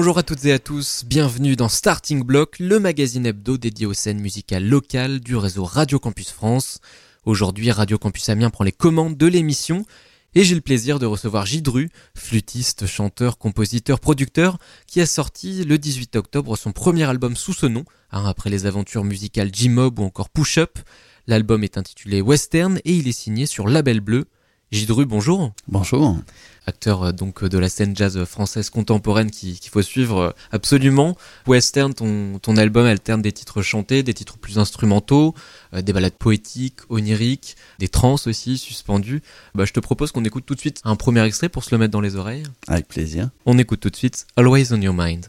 Bonjour à toutes et à tous, bienvenue dans Starting Block, le magazine hebdo dédié aux scènes musicales locales du réseau Radio Campus France. Aujourd'hui, Radio Campus Amiens prend les commandes de l'émission et j'ai le plaisir de recevoir Gidru, flûtiste, chanteur, compositeur, producteur, qui a sorti le 18 octobre son premier album sous ce nom, hein, après les aventures musicales G-Mob ou encore Push Up. L'album est intitulé Western et il est signé sur Label Bleu. Gidru, bonjour. Bonjour. Acteur euh, donc de la scène jazz française contemporaine qu'il faut suivre euh, absolument. Western, ton, ton album alterne des titres chantés, des titres plus instrumentaux, euh, des ballades poétiques, oniriques, des trans aussi suspendus. Bah, je te propose qu'on écoute tout de suite un premier extrait pour se le mettre dans les oreilles. Avec plaisir. On écoute tout de suite Always on Your Mind.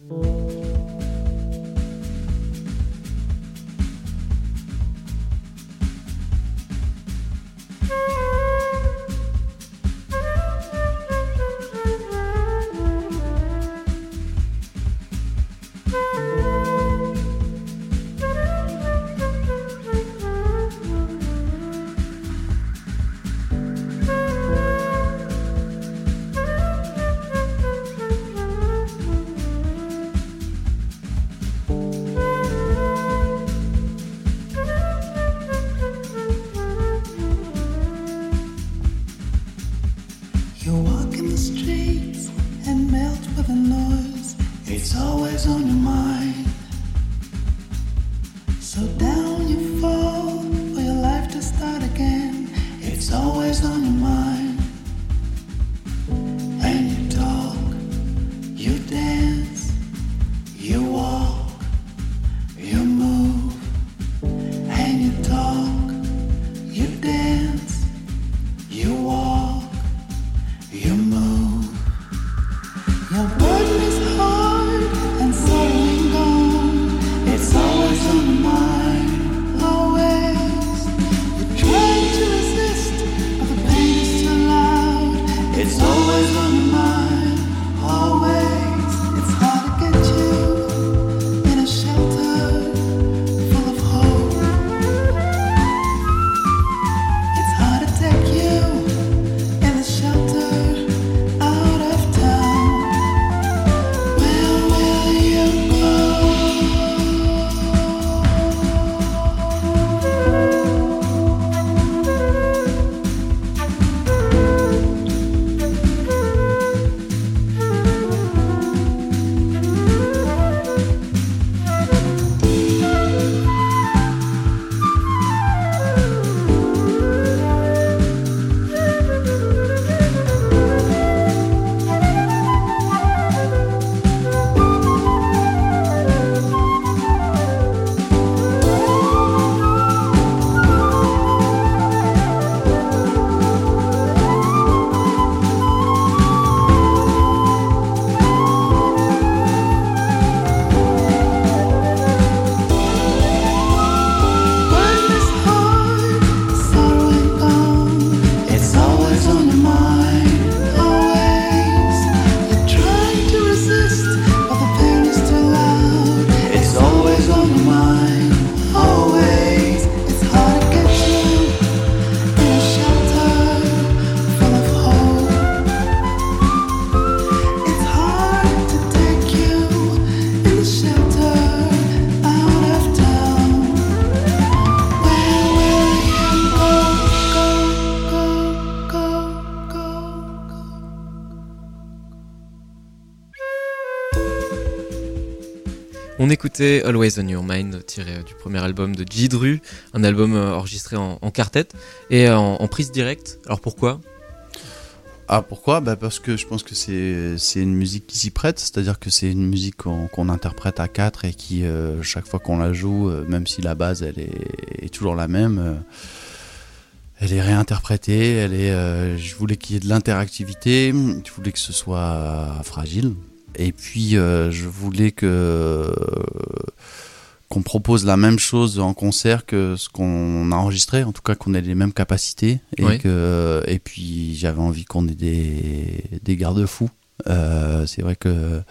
On écoutait Always on Your Mind, tiré euh, du premier album de Jidru, un album euh, enregistré en, en quartet et euh, en, prise directe. Alors pourquoi? Ah pourquoi? Bah Parce que je pense que c'est une musique qui s'y prête, c'est-à-dire que c'est une musique qu'on interprète à quatre et qui, chaque fois qu'on la joue, même si la base elle est, toujours la même, elle est réinterprétée, elle est, je voulais qu'il y ait de l'interactivité, je voulais que ce soit fragile, et puis, euh, je voulais que qu'on propose la même chose en concert que ce qu'on a enregistré, en tout cas qu'on ait les mêmes capacités. Et, que, et puis, j'avais envie qu'on ait des, des garde-fous. Euh, c'est vrai que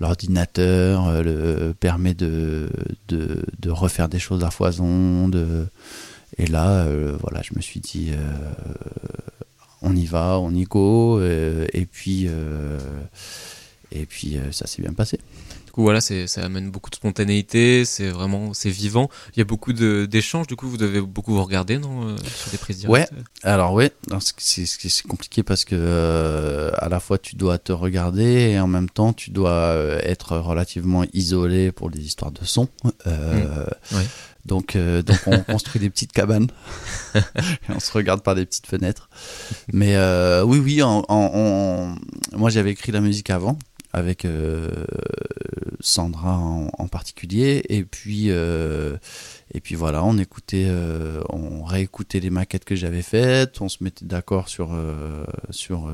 l'ordinateur euh, le, permet de, de, de, refaire des choses à foison. De, et là, voilà, je me suis dit, on y va, on y go. et puis Et puis ça s'est bien passé voilà, ça amène beaucoup de spontanéité, c'est vraiment, c'est vivant. Il y a beaucoup d'échanges, du coup, vous devez beaucoup vous regarder, non, euh, sur des prises directes. Ouais. Alors ouais, c'est compliqué parce que euh, à la fois tu dois te regarder et en même temps tu dois euh, être relativement isolé pour les histoires de son. Mmh. Donc, donc on construit des petites cabanes et on se regarde par des petites fenêtres. Mais oui, oui, moi j'avais écrit la musique avant avec euh, Sandra en, particulier. Et puis euh, et puis voilà on écoutait euh, on réécoutait les maquettes que j'avais faites. On se mettait d'accord sur sur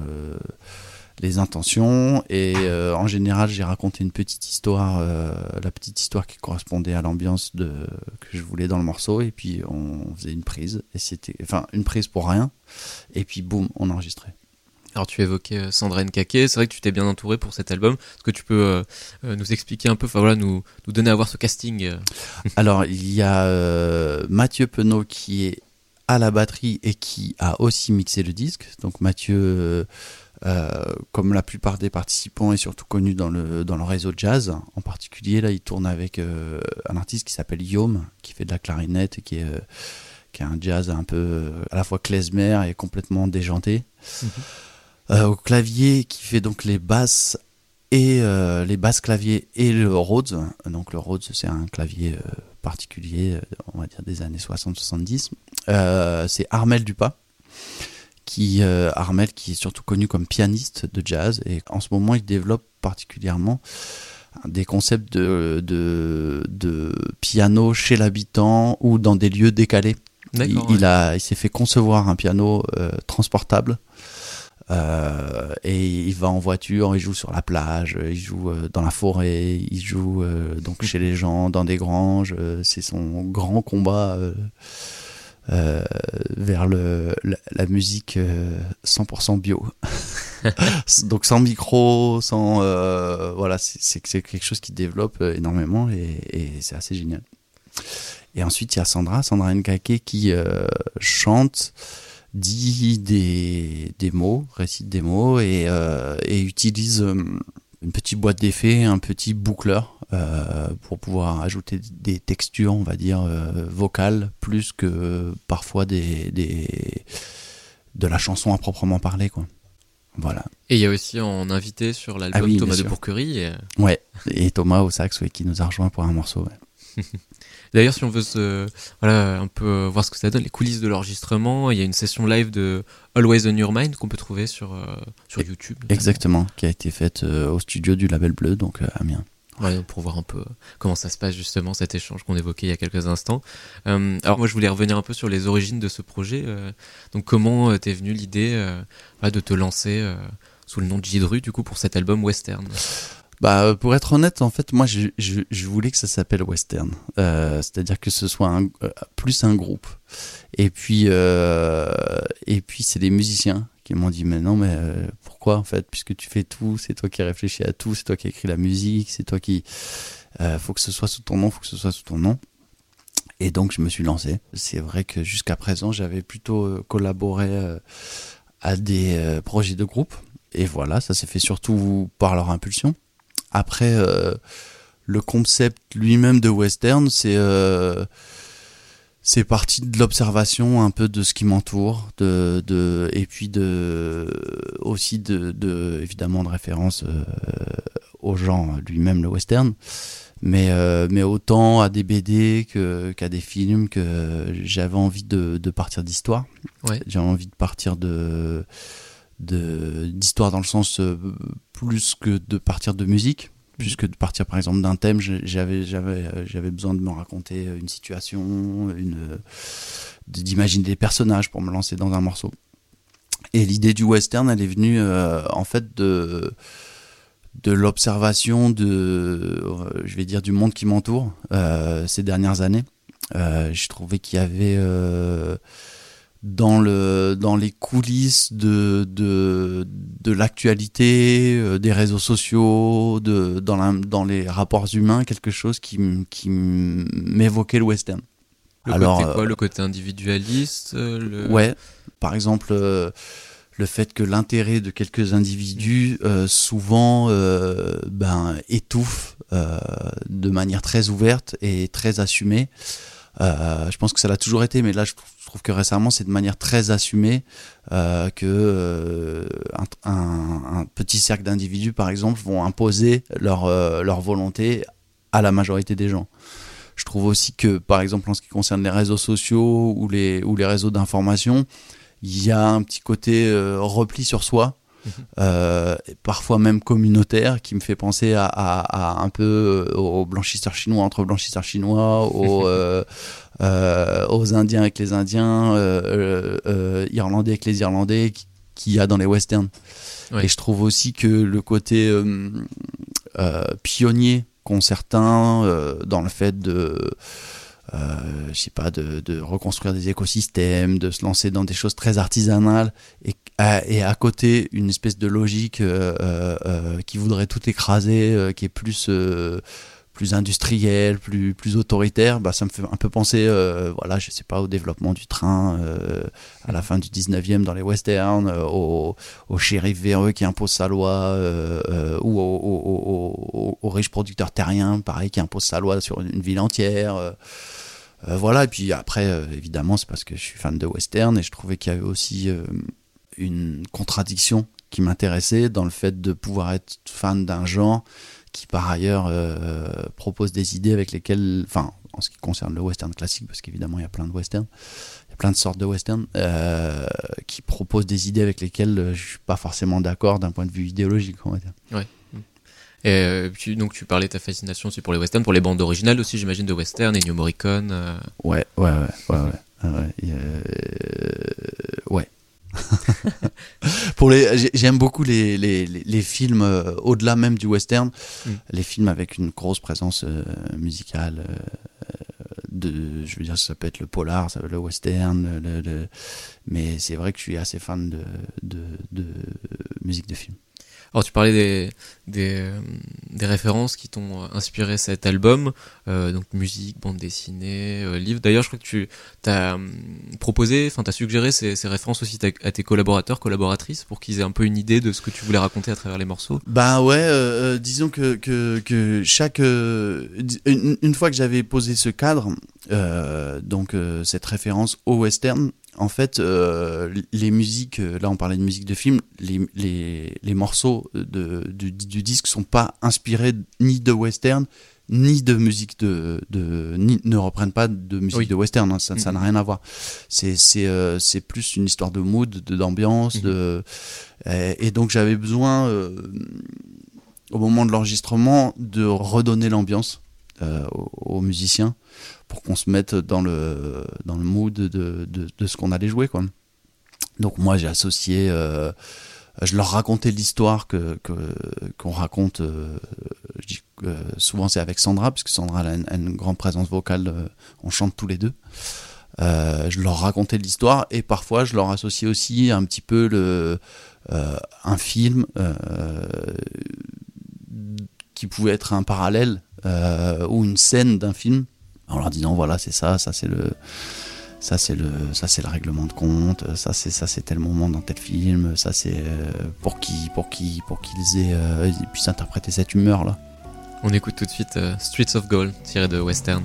les intentions. Et en général j'ai raconté une petite histoire la petite histoire qui correspondait à l'ambiance de que je voulais dans le morceau. Et puis on faisait une prise. Et c'était enfin une prise pour rien. Et puis boum on enregistrait alors tu évoquais euh, Sandra Nkake, c'est vrai que tu t'es bien entouré pour cet album. Est-ce que tu peux euh, euh, nous expliquer un peu, enfin voilà, nous, nous donner à voir ce casting Alors il y a Mathieu Penaud qui est à la batterie et qui a aussi mixé le disque. Donc Mathieu, comme la plupart des participants, est surtout connu dans le, dans le réseau jazz. En particulier, là, il tourne avec un artiste qui s'appelle Yom, qui fait de la clarinette et qui est, qui a un jazz un peu à la fois klezmer et complètement déjanté. Mhm. Euh, au clavier qui fait donc les basses et euh, les basses claviers et le Rhodes. Donc le Rhodes c'est un clavier euh, particulier, on va dire des années 60-70. c'est Armel Dupas qui Armel qui est surtout connu comme pianiste de jazz et en ce moment il développe particulièrement des concepts de, de, piano chez l'habitant ou dans des lieux décalés. Il, a, il s'est fait concevoir un piano transportable euh, et il va en voiture, il joue sur la plage, il joue euh, dans la forêt, il joue euh, donc chez les gens, dans des granges. c'est son grand combat vers le, la, musique 100% bio. donc sans micro, sans voilà, c'est quelque chose qui développe énormément et, et c'est assez génial. Et ensuite il y a Sandra, Sandra Nkake qui chante dit des, des mots, récite des mots et, euh, et utilise euh, une petite boîte d'effets, un petit boucleur euh, pour pouvoir ajouter des textures, on va dire, vocales, plus que parfois des, des, de la chanson à proprement parler. Quoi. Voilà. Et il y a aussi en invité sur l'album ah Thomas de Pourquerie. Et... Ouais, et Thomas au sax qui nous a rejoint pour un morceau. D'ailleurs, si on veut se, voilà, un peu voir ce que ça donne, les coulisses de l'enregistrement, il y a une session live de Always on Your Mind qu'on peut trouver sur, euh, sur YouTube. Exactement, qui a été faite euh, au studio du Label Bleu, donc à euh, Amiens. Ouais, pour voir un peu comment ça se passe justement cet échange qu'on évoquait il y a quelques instants. alors moi je voulais revenir un peu sur les origines de ce projet. donc comment t'es venue l'idée de te lancer sous le nom de Jidru du coup pour cet album western? Bah, euh, pour être honnête, en fait, moi, je, voulais que ça s'appelle western, euh, c'est-à-dire que ce soit euh, plus un groupe. Et puis, euh, et puis, c'est les musiciens qui m'ont dit, mais non, mais euh, pourquoi en fait, puisque tu fais tout, c'est toi qui réfléchis à tout, c'est toi qui écris la musique, c'est toi qui, faut que ce soit sous ton nom, faut que ce soit sous ton nom. Et donc, je me suis lancé. C'est vrai que jusqu'à présent, j'avais plutôt collaboré à des projets de groupe. Et voilà, ça s'est fait surtout par leur impulsion. Après, euh, le concept lui-même de western, c'est euh, c'est parti de l'observation un peu de ce qui m'entoure, de, de, et puis de aussi de, de évidemment de référence euh, au genre lui-même le western, mais mais autant à des BD que qu'à des films que j'avais envie de, de partir d'histoire. Ouais. J'avais envie de partir de d'histoire dans le sens euh, plus que de partir de musique plus que de partir par exemple d'un thème j'avais j'avais euh, j'avais besoin de me raconter une situation une d'imaginer des personnages pour me lancer dans un morceau. Et l'idée du western elle est venue euh, en fait de de l'observation de je vais dire du monde qui m'entoure ces dernières années. Je trouvais qu'il y avait dans, le, dans les coulisses de, de, de l'actualité, euh, des réseaux sociaux, de, dans, la, dans les rapports humains, quelque chose qui, qui m'évoquait le western. Le Alors, côté quoi Le côté individualiste euh, le... Ouais, par exemple, le fait que l'intérêt de quelques individus euh, souvent euh, ben, étouffe euh, de manière très ouverte et très assumée. Je pense que ça l'a toujours été, mais là je trouve que récemment c'est de manière très assumée que un, un, petit cercle d'individus par exemple vont imposer leur, leur volonté à la majorité des gens. Je trouve aussi que par exemple en ce qui concerne les réseaux sociaux ou les, réseaux d'information, il y a un petit côté euh, repli sur soi. Euh, parfois même communautaire, qui me fait penser à, un peu euh, aux blanchisseurs chinois entre blanchisseurs chinois, aux, aux Indiens avec les Indiens, Irlandais avec les Irlandais, qu'il y a dans les westerns. Et je trouve aussi que le côté pionnier qu'ont certains dans le fait de euh, je sais pas, de, reconstruire des écosystèmes, de se lancer dans des choses très artisanales, et, et à côté une espèce de logique euh, euh, qui voudrait tout écraser, qui est plus plus industriel, plus plus autoritaire, bah ça me fait un peu penser, voilà, je sais pas, au développement du train à la fin du 19e dans les westerns, au, au shérif véreux qui impose sa loi, ou au, au, riche producteur terrien, pareil, qui impose sa loi sur une ville entière. Euh, voilà, et puis après, euh, évidemment, c'est parce que je suis fan de western et je trouvais qu'il y avait aussi euh, une contradiction qui m'intéressait dans le fait de pouvoir être fan d'un genre qui par ailleurs propose des idées avec lesquelles, enfin, en ce qui concerne le western classique, parce qu'évidemment il y a plein de westerns, il y a plein de sortes de westerns, qui proposent des idées avec lesquelles je suis pas forcément d'accord d'un point de vue idéologique, on va dire. Ouais. Et euh, puis, donc tu parlais de ta fascination aussi pour les westerns, pour les bandes originales aussi, j'imagine, de western, Ennio Morricone. Euh. Ouais, ouais, ouais, ouais, ouais. ouais. ouais. pour les, j'aime beaucoup les, les, les, films euh, au-delà même du western, mm. les films avec une grosse présence musicale. de, je veux dire, ça peut être le polar, ça peut être le western, le, mais c'est vrai que je suis assez fan de, de, de musique de film. Alors tu parlais des, des, euh, références qui t'ont euh, inspiré cet album, euh, donc musique, bande dessinée, euh, livre. D'ailleurs, je crois que tu as proposé, enfin tu as suggéré ces, ces, références aussi à tes collaborateurs, collaboratrices, pour qu'ils aient un peu une idée de ce que tu voulais raconter à travers les morceaux. Bah ouais, disons que, que, que chaque... Une, fois que j'avais posé ce cadre, donc cette référence au western, en fait, euh, les musiques, euh, là on parlait de musique de film, les, les, les morceaux de, du, du, disque sont pas inspirés ni de western, ni de musique de, de ni, ne reprennent pas de musique de western, hein, ça n'a rien à voir. C'est c'est euh, plus une histoire de mood, de d'ambiance, de mhm. et, donc j'avais besoin au moment de l'enregistrement de redonner l'ambiance aux, aux musiciens pour qu'on se mette dans le, dans le mood de, de, ce qu'on allait jouer. Quoi. Donc moi j'ai associé, euh, je leur racontais l'histoire que, qu'on raconte, euh, euh, souvent c'est avec Sandra, puisque Sandra a une, grande présence vocale, on chante tous les deux. je leur racontais l'histoire et parfois je leur associais aussi un petit peu le, un film qui pouvait être un parallèle ou une scène d'un film en leur disant voilà c'est ça, ça c'est le ça c'est le ça c'est le règlement de compte, ça c'est ça c'est tel moment dans tel film, ça c'est euh, pour qui pour qui pour qu'ils euh, puissent interpréter cette humeur là. On écoute tout de suite euh, Streets of Gold tiré de Western.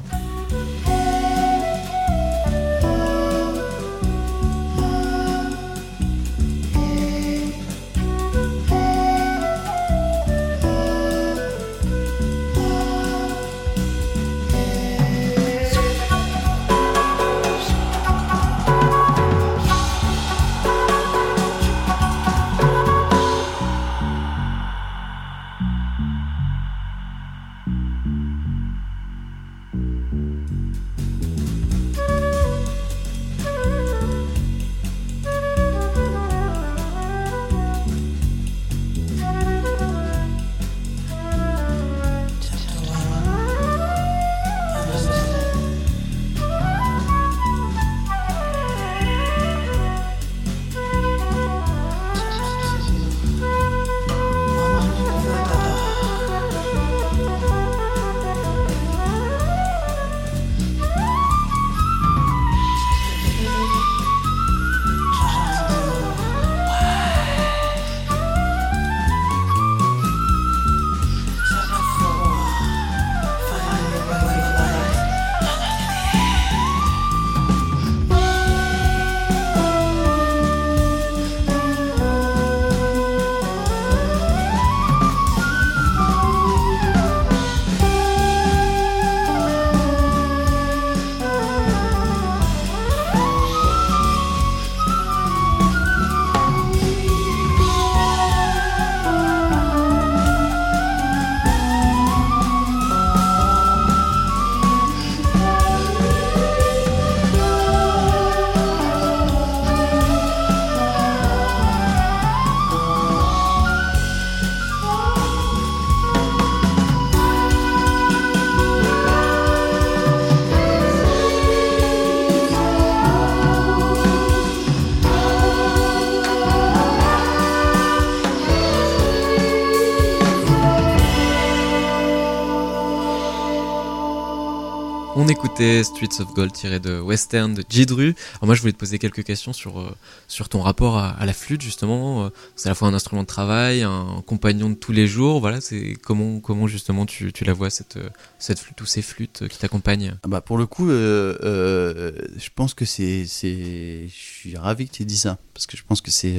Streets of Gold tiré de Western de Jidru. Alors moi je voulais te poser quelques questions sur, euh, sur ton rapport à, la flûte justement. Euh, c'est à la fois un instrument de travail, un compagnon de tous les jours. Voilà, c'est comment, comment justement tu, tu la vois cette, cette flûte ou ces flûtes qui t'accompagnent? Ah bah Pour le coup, euh, je pense que c'est... Je suis ravi que tu aies dit ça. Parce que je pense que c'est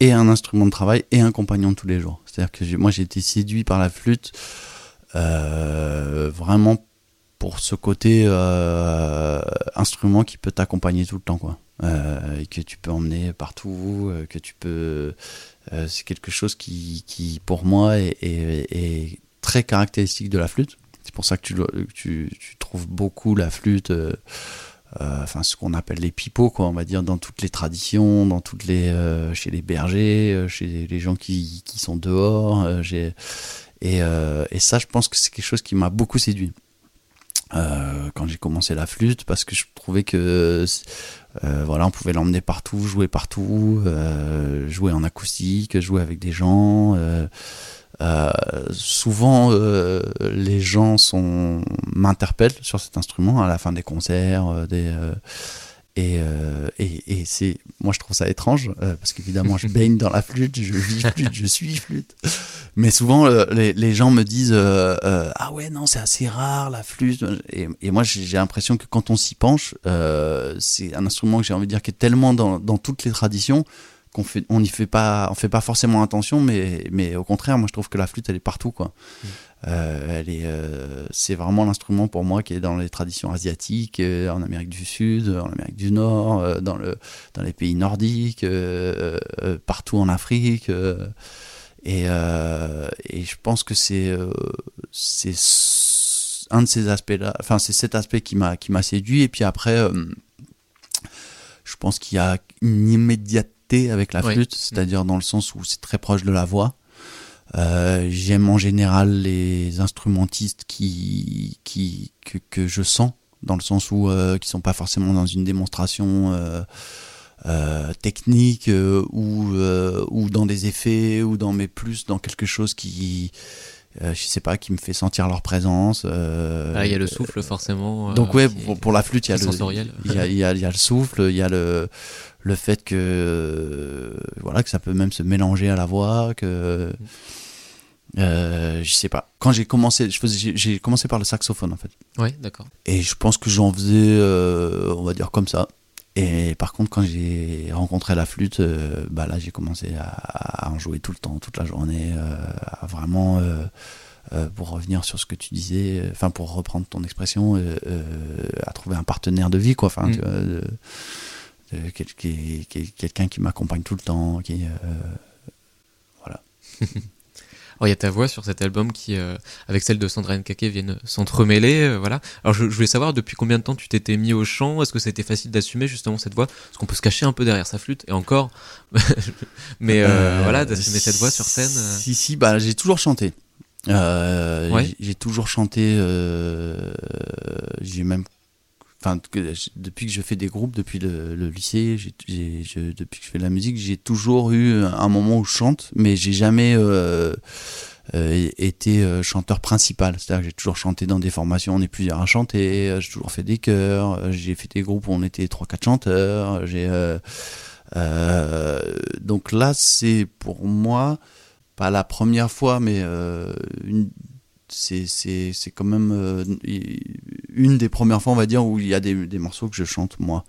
et un instrument de travail et un compagnon de tous les jours. C'est-à-dire que moi j'ai été séduit par la flûte vraiment pour ce côté euh, instrument qui peut t'accompagner tout le temps quoi. Euh, que tu peux emmener partout euh, que tu peux c'est quelque chose qui, qui pour moi est, est, très caractéristique de la flûte. C'est pour ça que tu, tu, tu trouves beaucoup la flûte enfin ce qu'on appelle les pipeaux quoi on va dire dans toutes les traditions dans toutes les chez les bergers chez les gens qui, qui sont dehors et, et ça je pense que c'est quelque chose qui m'a beaucoup séduit euh, quand j'ai commencé la flûte parce que je trouvais que euh, voilà on pouvait l'emmener partout jouer partout euh, jouer en acoustique jouer avec des gens souvent les gens sont m'interpellent sur cet instrument à la fin des concerts des euh, et, et, c'est, moi je trouve ça étrange, euh, parce qu'évidemment je baigne dans la flûte, je vis flûte, je suis flûte. Mais souvent euh, les, les, gens me disent Ah ouais, non, c'est assez rare la flûte. Et, et moi j'ai l'impression que quand on s'y penche, c'est un instrument que j'ai envie de dire qui est tellement dans, dans toutes les traditions qu'on fait, on n'y fait pas, on fait pas forcément attention, mais, mais au contraire, moi je trouve que la flûte elle est partout quoi. Mm. Euh, elle est, euh, c'est vraiment l'instrument pour moi qui est dans les traditions asiatiques, euh, en Amérique du Sud, en Amérique du Nord, dans le, dans les pays nordiques, partout en Afrique. Et, et, je pense que c'est, un de ces aspects-là. Enfin, c'est cet aspect qui m'a, qui m'a séduit. Et puis après, je pense qu'il y a une immédiateté avec la flûte, c'est-à-dire dans le sens où c'est très proche de la voix. Euh, j'aime en général les instrumentistes qui, qui que, que, je sens dans le sens où euh, qui sont pas forcément dans une démonstration euh, euh technique euh, ou ou dans des effets ou dans mais plus dans quelque chose qui je sais pas qui me fait sentir leur présence ah, il y a le souffle forcément donc ouais pour, pour, la flûte il y a le il y a, il y a, il y a le souffle il y a le le fait que euh, voilà que ça peut même se mélanger à la voix que euh, je sais pas. Quand j'ai commencé je faisais j'ai commencé par le saxophone en fait. Ouais d'accord. Et je pense que j'en faisais euh, on va dire comme ça et par contre quand j'ai rencontré la flûte bah là j'ai commencé à, en jouer tout le temps toute la journée à vraiment pour revenir sur ce que tu disais, enfin pour reprendre ton expression, à trouver un partenaire de vie, quoi. Enfin, mm quelqu'un qui m'accompagne tout le temps, qui euh, voilà. Alors il y a ta voix sur cet album qui, euh, avec celle de Sandra Nkake, viennent s'entremêler, euh, voilà. Alors je, voulais savoir depuis combien de temps tu t'étais mis au chant, est-ce que c'était facile d'assumer justement cette voix, parce qu'on peut se cacher un peu derrière sa flûte et encore, mais voilà, d'assumer cette voix sur scène. Si si, bah j'ai toujours chanté. J'ai toujours chanté. j'ai même depuis que je fais des groupes depuis le, lycée depuis que je fais de la musique j'ai toujours eu un moment où je chante mais j'ai jamais euh, euh, été euh, chanteur principal. C'est-à-dire que j'ai toujours chanté dans des formations on est plusieurs à chanter j'ai toujours fait des chœurs j'ai fait des groupes où on était trois quatre chanteurs j'ai donc là c'est pour moi pas la première fois mais une c'est quand même euh, une des premières fois, on va dire, où il y a des, des morceaux que je chante moi.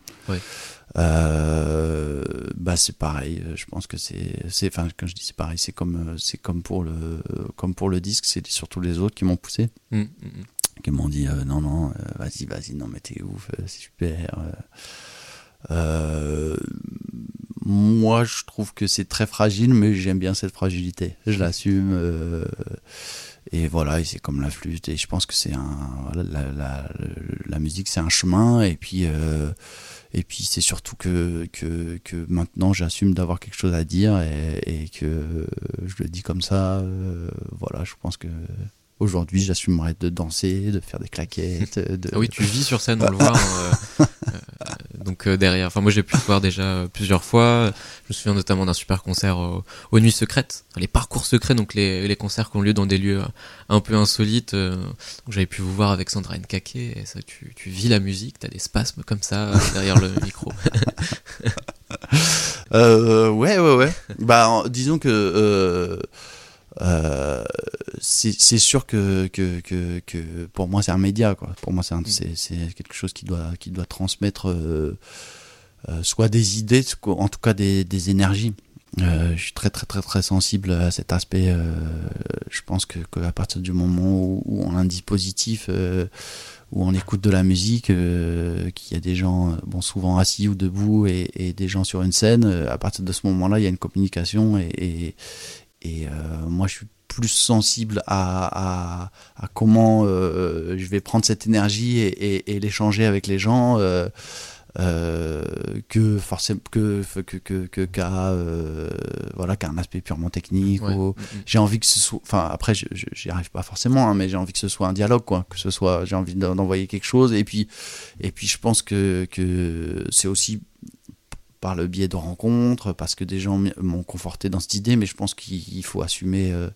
Euh, bah c'est pareil. Je pense que c'est, enfin quand je dis c'est pareil, c'est comme, c'est comme pour le, comme pour le disque, c'est surtout les autres qui m'ont poussé, mmh, mmh, mmh. qui m'ont dit euh, non non, vas-y vas-y, non mais t'es ouf, c'est super. moi, je trouve que c'est très fragile, mais j'aime bien cette fragilité. Je l'assume. Et voilà, et c'est comme la flûte. Et je pense que c'est un. la, la, la, musique, c'est un chemin. Et puis, euh, et puis c'est surtout que, que, que maintenant, j'assume d'avoir quelque chose à dire et, et, que je le dis comme ça. Euh, voilà, je pense que. Aujourd'hui, j'assumerais de danser, de faire des claquettes. De... Ah oui, tu vis sur scène, on le voit. Hein, euh, donc derrière. Enfin, moi j'ai pu le voir déjà plusieurs fois. Je me souviens notamment d'un super concert aux Nuits Secrètes, les parcours secrets, donc les, les concerts qui ont lieu dans des lieux un peu insolites. J'avais pu vous voir avec Sandra Nkake, et ça, tu, tu vis la musique, t'as des spasmes comme ça derrière le micro. euh, ouais, ouais, ouais. bah, disons que euh, c'est sûr que, que, que, que, pour moi c'est un média quoi. Pour moi c'est mm. quelque chose qui doit qui doit transmettre euh, euh, soit des idées, en tout cas des, des énergies. Je suis très très très très sensible à cet aspect. Je pense que, que, à partir du moment où, où on a un dispositif où on écoute de la musique, qu'il y a des gens, bon souvent assis ou debout et, et des gens sur une scène, à partir de ce moment-là, il y a une communication et, et, et moi je suis plus sensible à, à, à comment je vais prendre cette énergie et, et l'échanger avec les gens. Euh, que forcément que que que qu'à euh, voilà qu'un aspect purement technique mm, mm. j'ai envie que ce soit enfin après j'y arrive pas forcément hein, mais j'ai envie que ce soit un dialogue quoi que ce soit j'ai envie d'envoyer quelque chose et puis et puis je pense que que c'est aussi par le biais de rencontres parce que des gens m'ont conforté dans cette idée mais je pense qu'il faut assumer euh,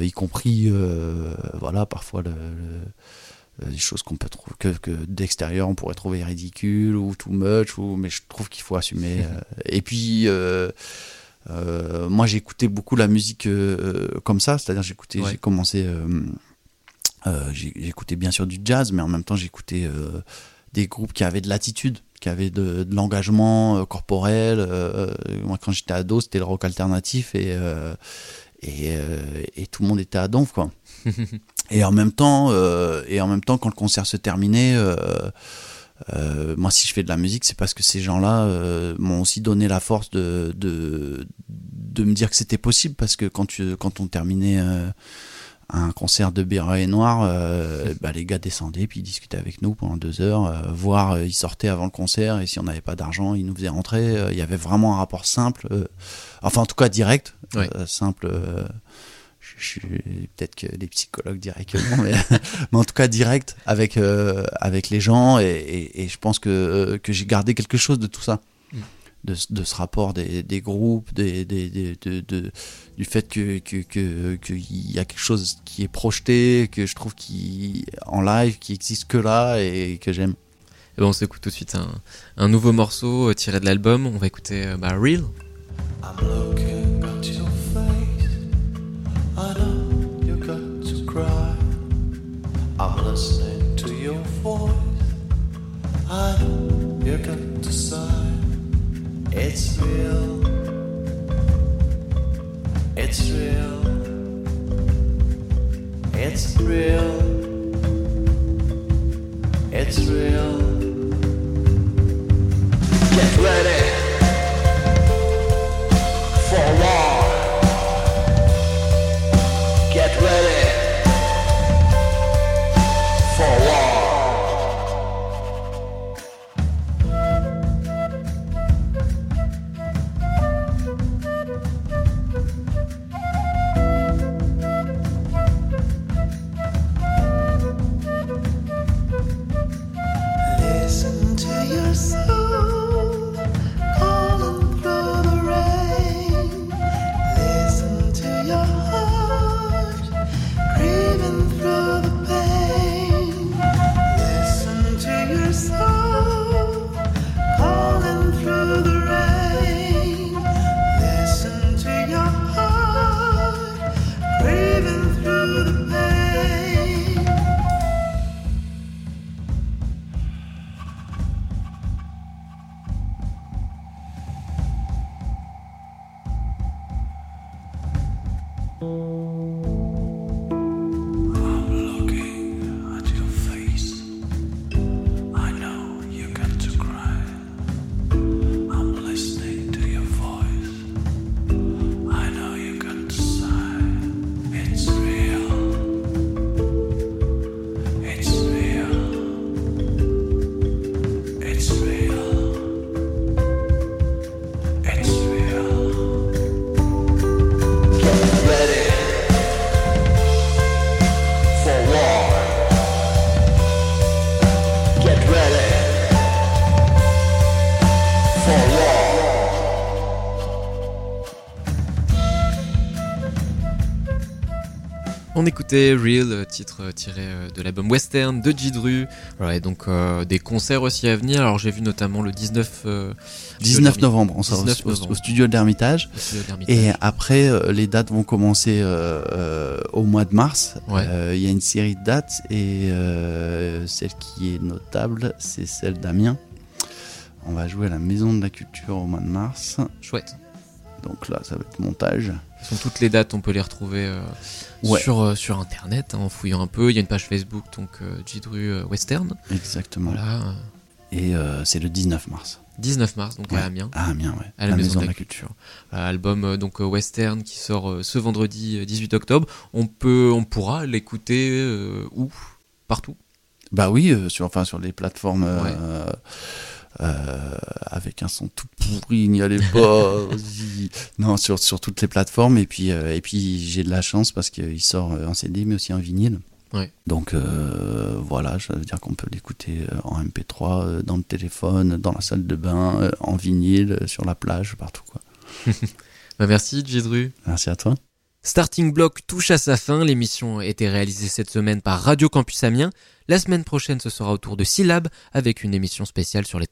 y compris voilà parfois le euh, des choses qu'on peut trouver que, que d'extérieur on pourrait trouver ridicule ou too much ou mais je trouve qu'il faut assumer euh. et puis euh, euh, moi j'ai écouté beaucoup la musique euh, comme ça c'est-à-dire écouté ouais. j'ai commencé j'ai écouté bien sûr du jazz mais en même temps j'ai écouté des groupes qui avaient de l'attitude qui avaient de, de l'engagement corporel moi quand j'étais ado c'était le rock alternatif et et, et tout le monde était à donf quoi. Et en même temps, euh, et en même temps, quand le concert se terminait, euh, euh, moi, si je fais de la musique, c'est parce que ces gens-là euh, m'ont aussi donné la force de, de, de me dire que c'était possible, parce que quand, tu, quand on terminait euh, un concert de Béret et Noir, euh, bah, les gars descendaient, puis ils discutaient avec nous pendant deux heures, euh, voire euh, ils sortaient avant le concert, et si on n'avait pas d'argent, ils nous faisaient rentrer. Il y avait vraiment un rapport simple, enfin en tout cas direct, ouais. simple je suis peut-être que les psychologues diraient que non, mais, mais en tout cas direct avec avec les gens et, et, et je pense que que j'ai gardé quelque chose de tout ça. De, de ce rapport des, des groupes, des, des, des de, de, du fait que que que qu'il y a quelque chose qui est projeté, que je trouve qui en live, qui existe que là et que j'aime. Et bon, on s'écoute tout de suite un, un nouveau morceau euh, tiré de l'album. On va écouter euh, bah, Real. I'm looking at your I know you got to cry. I'm listening to your voice. I know you got to sigh. It's real. It's real. It's real. It's real. Get ready On écoutait Real, euh, titre euh, tiré euh, de l'album Western de Jidru. Voilà, et donc euh, des concerts aussi à venir. Alors j'ai vu notamment le 19, euh, 19 novembre, on 19 au, novembre. au studio de l'Ermitage. Et après, euh, les dates vont commencer au mois de mars. Ouais. Il y a une série de dates et celle qui est notable, c'est celle d'Amiens. On va jouer à la Maison de la Culture au mois de mars. Chouette. Donc là, ça va être montage. Ce sont toutes les dates, on peut les retrouver euh, Ouais. sur, euh, sur internet hein, en fouillant un peu. Il y a une page Facebook, donc euh, Jidru Western. Exactement. Voilà, Et c'est le 19 mars. 19 mars, donc Ouais. à Amiens. À Amiens, ouais. À la, Maison, de la Culture. Voilà, album donc western qui sort ce vendredi euh, 18 octobre. On peut, on pourra l'écouter où? Partout? Bah oui, sur, enfin, sur les plateformes Ouais. Euh, avec un son tout pourri, n'y allez pas. non, sur, sur toutes les plateformes. Et puis, euh, et puis j'ai de la chance parce qu'il sort euh, en CD mais aussi en vinyle. Ouais. Donc euh, voilà, ça veut dire qu'on peut l'écouter en MP3, euh, dans le téléphone, dans la salle de bain, en vinyle, sur la plage, partout. Quoi. Bah, merci Jidru. Merci à toi. Starting Block touche à sa fin. L'émission a été réalisée cette semaine par Radio Campus Amiens. La semaine prochaine, ce sera au tour de Syllab avec une émission spéciale sur les.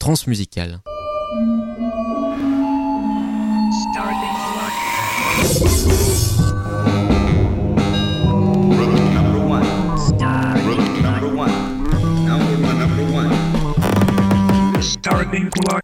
Starting block.